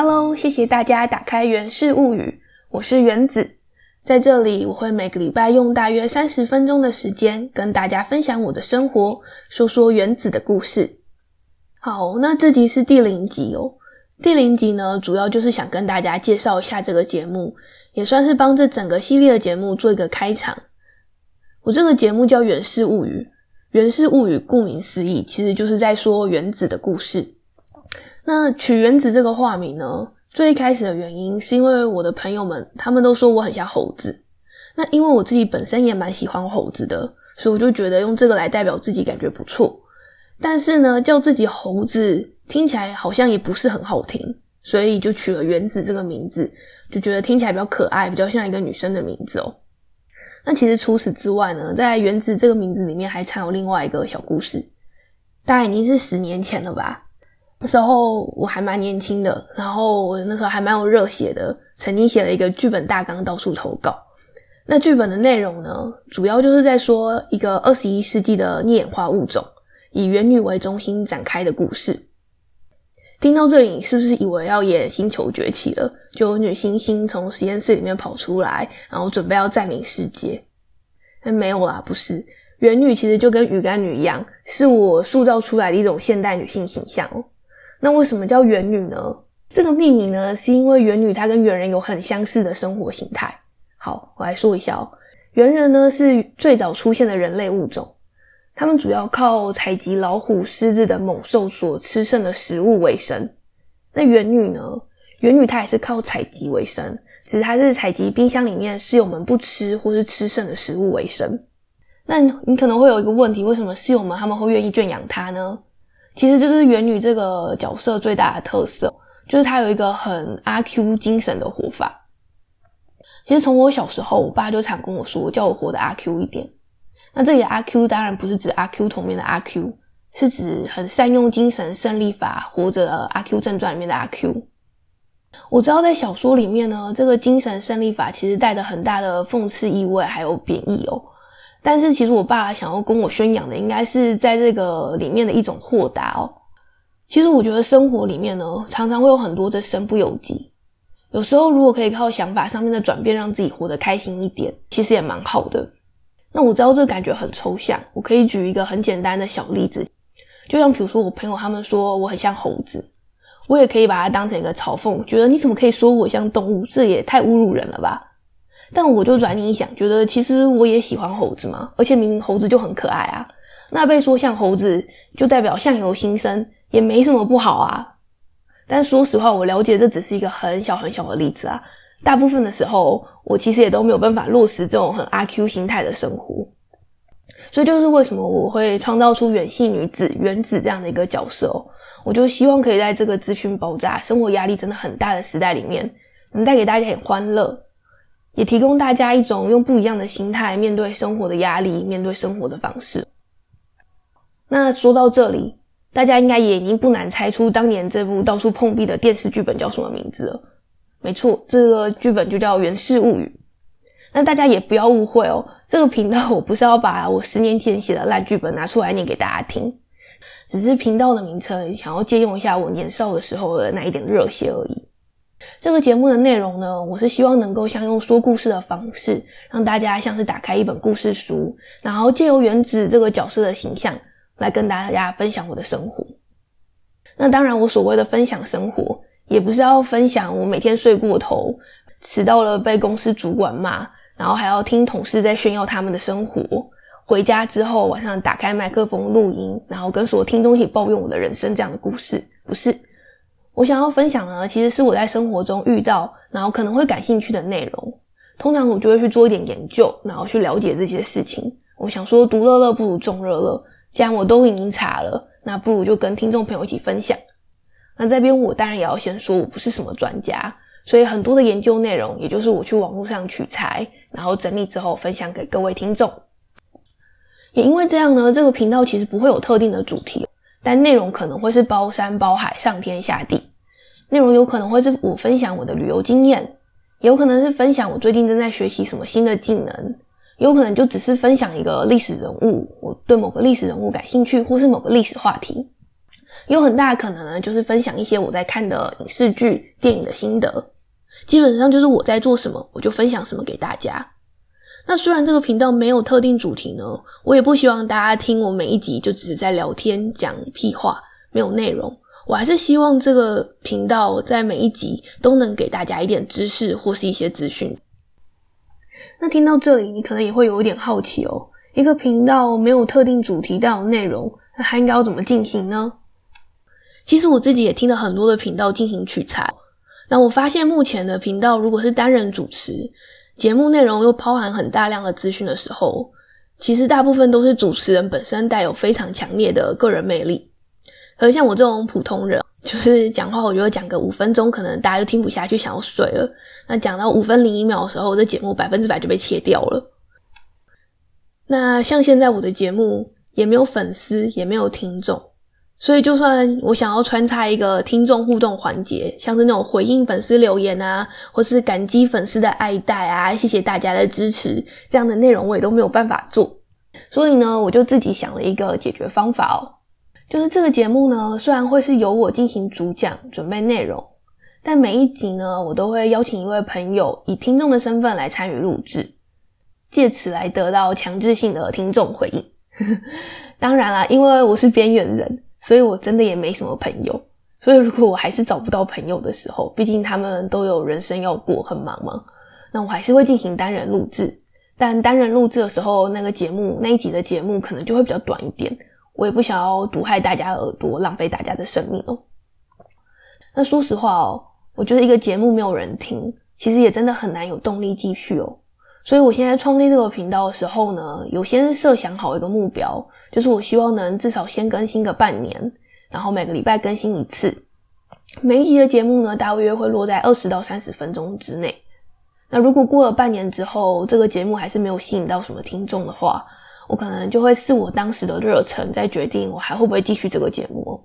Hello，谢谢大家打开《源氏物语》，我是原子，在这里我会每个礼拜用大约三十分钟的时间跟大家分享我的生活，说说原子的故事。好，那这集是第零集哦。第零集呢，主要就是想跟大家介绍一下这个节目，也算是帮这整个系列的节目做一个开场。我这个节目叫《源氏物语》，《源氏物语》顾名思义，其实就是在说原子的故事。那取原子这个化名呢？最一开始的原因是因为我的朋友们，他们都说我很像猴子。那因为我自己本身也蛮喜欢猴子的，所以我就觉得用这个来代表自己感觉不错。但是呢，叫自己猴子听起来好像也不是很好听，所以就取了原子这个名字，就觉得听起来比较可爱，比较像一个女生的名字哦。那其实除此之外呢，在原子这个名字里面还藏有另外一个小故事，大概已经是十年前了吧。那时候我还蛮年轻的，然后我那时候还蛮有热血的，曾经写了一个剧本大纲到处投稿。那剧本的内容呢，主要就是在说一个二十一世纪的幂演化物种，以原女为中心展开的故事。听到这里，你是不是以为要演星球崛起了？就有女星星从实验室里面跑出来，然后准备要占领世界？但没有啦，不是。原女其实就跟鱼干女一样，是我塑造出来的一种现代女性形象哦。那为什么叫猿女呢？这个命名呢，是因为猿女她跟猿人有很相似的生活形态。好，我来说一下哦。猿人呢是最早出现的人类物种，他们主要靠采集老虎、狮子的猛兽所吃剩的食物为生。那猿女呢？猿女她也是靠采集为生，只是她是采集冰箱里面室友们不吃或是吃剩的食物为生。那你可能会有一个问题：为什么室友们他们会愿意圈养她呢？其实这是元女这个角色最大的特色，就是她有一个很阿 Q 精神的活法。其实从我小时候，我爸就常跟我说，叫我活得阿 Q 一点。那这里的阿 Q 当然不是指阿 Q 同面的阿 Q，是指很善用精神胜利法，活着阿 Q 正传里面的阿 Q。我知道在小说里面呢，这个精神胜利法其实带着很大的讽刺意味，还有贬义哦。但是其实我爸想要跟我宣扬的，应该是在这个里面的一种豁达哦。其实我觉得生活里面呢，常常会有很多的身不由己。有时候如果可以靠想法上面的转变，让自己活得开心一点，其实也蛮好的。那我知道这个感觉很抽象，我可以举一个很简单的小例子，就像比如说我朋友他们说我很像猴子，我也可以把它当成一个嘲讽，觉得你怎么可以说我像动物？这也太侮辱人了吧。但我就转念一想，觉得其实我也喜欢猴子嘛，而且明明猴子就很可爱啊。那被说像猴子，就代表相由心生，也没什么不好啊。但说实话，我了解这只是一个很小很小的例子啊。大部分的时候，我其实也都没有办法落实这种很阿 Q 心态的生活。所以就是为什么我会创造出远系女子原子这样的一个角色哦，我就希望可以在这个资讯爆炸、生活压力真的很大的时代里面，能带给大家点欢乐。也提供大家一种用不一样的心态面对生活的压力、面对生活的方式。那说到这里，大家应该也已经不难猜出当年这部到处碰壁的电视剧本叫什么名字了。没错，这个剧本就叫《源氏物语》。那大家也不要误会哦，这个频道我不是要把我十年前写的烂剧本拿出来念给大家听，只是频道的名称想要借用一下我年少的时候的那一点热血而已。这个节目的内容呢，我是希望能够像用说故事的方式，让大家像是打开一本故事书，然后借由原子这个角色的形象来跟大家分享我的生活。那当然，我所谓的分享生活，也不是要分享我每天睡过头、迟到了被公司主管骂，然后还要听同事在炫耀他们的生活，回家之后晚上打开麦克风录音，然后跟所有听众一起抱怨我的人生这样的故事，不是。我想要分享呢，其实是我在生活中遇到，然后可能会感兴趣的内容。通常我就会去做一点研究，然后去了解这些事情。我想说，独乐乐不如众乐乐，既然我都已经查了，那不如就跟听众朋友一起分享。那这边我当然也要先说，我不是什么专家，所以很多的研究内容，也就是我去网络上取材，然后整理之后分享给各位听众。也因为这样呢，这个频道其实不会有特定的主题。但内容可能会是包山包海、上天下地，内容有可能会是我分享我的旅游经验，有可能是分享我最近正在学习什么新的技能，有可能就只是分享一个历史人物，我对某个历史人物感兴趣，或是某个历史话题。有很大的可能呢，就是分享一些我在看的影视剧、电影的心得。基本上就是我在做什么，我就分享什么给大家。那虽然这个频道没有特定主题呢，我也不希望大家听我每一集就只是在聊天讲屁话，没有内容。我还是希望这个频道在每一集都能给大家一点知识或是一些资讯。那听到这里，你可能也会有一点好奇哦，一个频道没有特定主题但有内容，那它应该要怎么进行呢？其实我自己也听了很多的频道进行取材，那我发现目前的频道如果是单人主持。节目内容又包含很大量的资讯的时候，其实大部分都是主持人本身带有非常强烈的个人魅力。而像我这种普通人，就是讲话，我觉得讲个五分钟，可能大家就听不下去，想要睡了。那讲到五分零一秒的时候，我的节目百分之百就被切掉了。那像现在我的节目也没有粉丝，也没有听众。所以，就算我想要穿插一个听众互动环节，像是那种回应粉丝留言啊，或是感激粉丝的爱戴啊，谢谢大家的支持，这样的内容我也都没有办法做。所以呢，我就自己想了一个解决方法哦，就是这个节目呢，虽然会是由我进行主讲、准备内容，但每一集呢，我都会邀请一位朋友以听众的身份来参与录制，借此来得到强制性的听众回应。当然啦，因为我是边缘人。所以我真的也没什么朋友，所以如果我还是找不到朋友的时候，毕竟他们都有人生要过，很忙嘛，那我还是会进行单人录制。但单人录制的时候，那个节目那一集的节目可能就会比较短一点，我也不想要毒害大家耳朵，浪费大家的生命哦。那说实话哦，我觉得一个节目没有人听，其实也真的很难有动力继续哦。所以，我现在创立这个频道的时候呢，有先设想好一个目标，就是我希望能至少先更新个半年，然后每个礼拜更新一次。每一集的节目呢，大约会落在二十到三十分钟之内。那如果过了半年之后，这个节目还是没有吸引到什么听众的话，我可能就会视我当时的热忱，再决定我还会不会继续这个节目。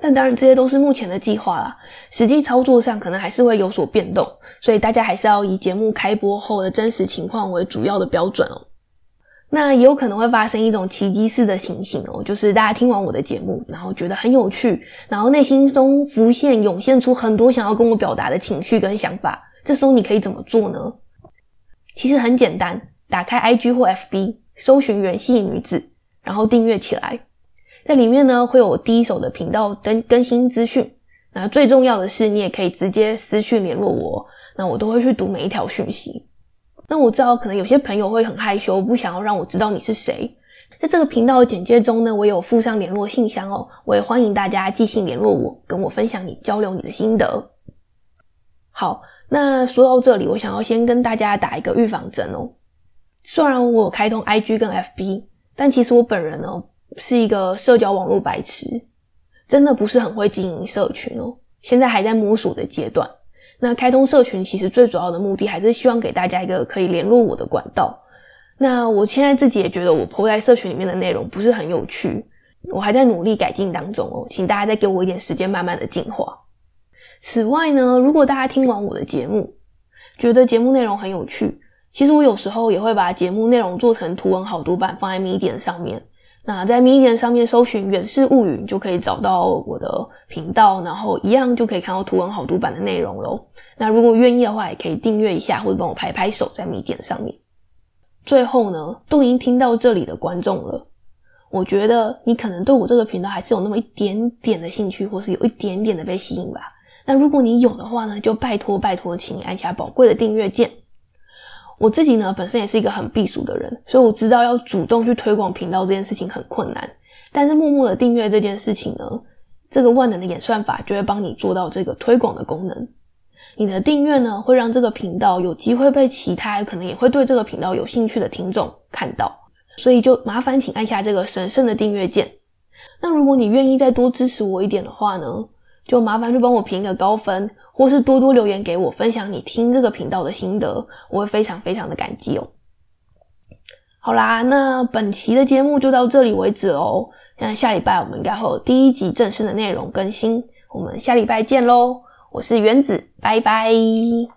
但当然，这些都是目前的计划啦，实际操作上可能还是会有所变动，所以大家还是要以节目开播后的真实情况为主要的标准哦。那也有可能会发生一种奇迹式的情形哦，就是大家听完我的节目，然后觉得很有趣，然后内心中浮现涌现出很多想要跟我表达的情绪跟想法，这时候你可以怎么做呢？其实很简单，打开 IG 或 FB，搜寻“元系女子”，然后订阅起来。在里面呢，会有第一手的频道更更新资讯。那最重要的是，你也可以直接私讯联络我，那我都会去读每一条讯息。那我知道，可能有些朋友会很害羞，不想要让我知道你是谁。在这个频道的简介中呢，我有附上联络信箱哦，我也欢迎大家寄信联络我，跟我分享你交流你的心得。好，那说到这里，我想要先跟大家打一个预防针哦。虽然我有开通 IG 跟 FB，但其实我本人呢。是一个社交网络白痴，真的不是很会经营社群哦。现在还在摸索的阶段。那开通社群其实最主要的目的还是希望给大家一个可以联络我的管道。那我现在自己也觉得我铺在社群里面的内容不是很有趣，我还在努力改进当中哦。请大家再给我一点时间，慢慢的进化。此外呢，如果大家听完我的节目，觉得节目内容很有趣，其实我有时候也会把节目内容做成图文好读版放在 Medium 上面。那在 Medium 上面搜寻《远视物语》，就可以找到我的频道，然后一样就可以看到图文好读版的内容喽。那如果愿意的话，也可以订阅一下，或者帮我拍拍手在 Medium 上面。最后呢，都已经听到这里的观众了，我觉得你可能对我这个频道还是有那么一点点的兴趣，或是有一点点的被吸引吧。那如果你有的话呢，就拜托拜托，请你按下宝贵的订阅键。我自己呢，本身也是一个很避暑的人，所以我知道要主动去推广频道这件事情很困难。但是默默的订阅这件事情呢，这个万能的演算法就会帮你做到这个推广的功能。你的订阅呢，会让这个频道有机会被其他可能也会对这个频道有兴趣的听众看到。所以就麻烦请按下这个神圣的订阅键。那如果你愿意再多支持我一点的话呢？就麻烦去帮我评个高分，或是多多留言给我，分享你听这个频道的心得，我会非常非常的感激哦。好啦，那本期的节目就到这里为止哦。那下礼拜我们应该会有第一集正式的内容更新，我们下礼拜见喽。我是原子，拜拜。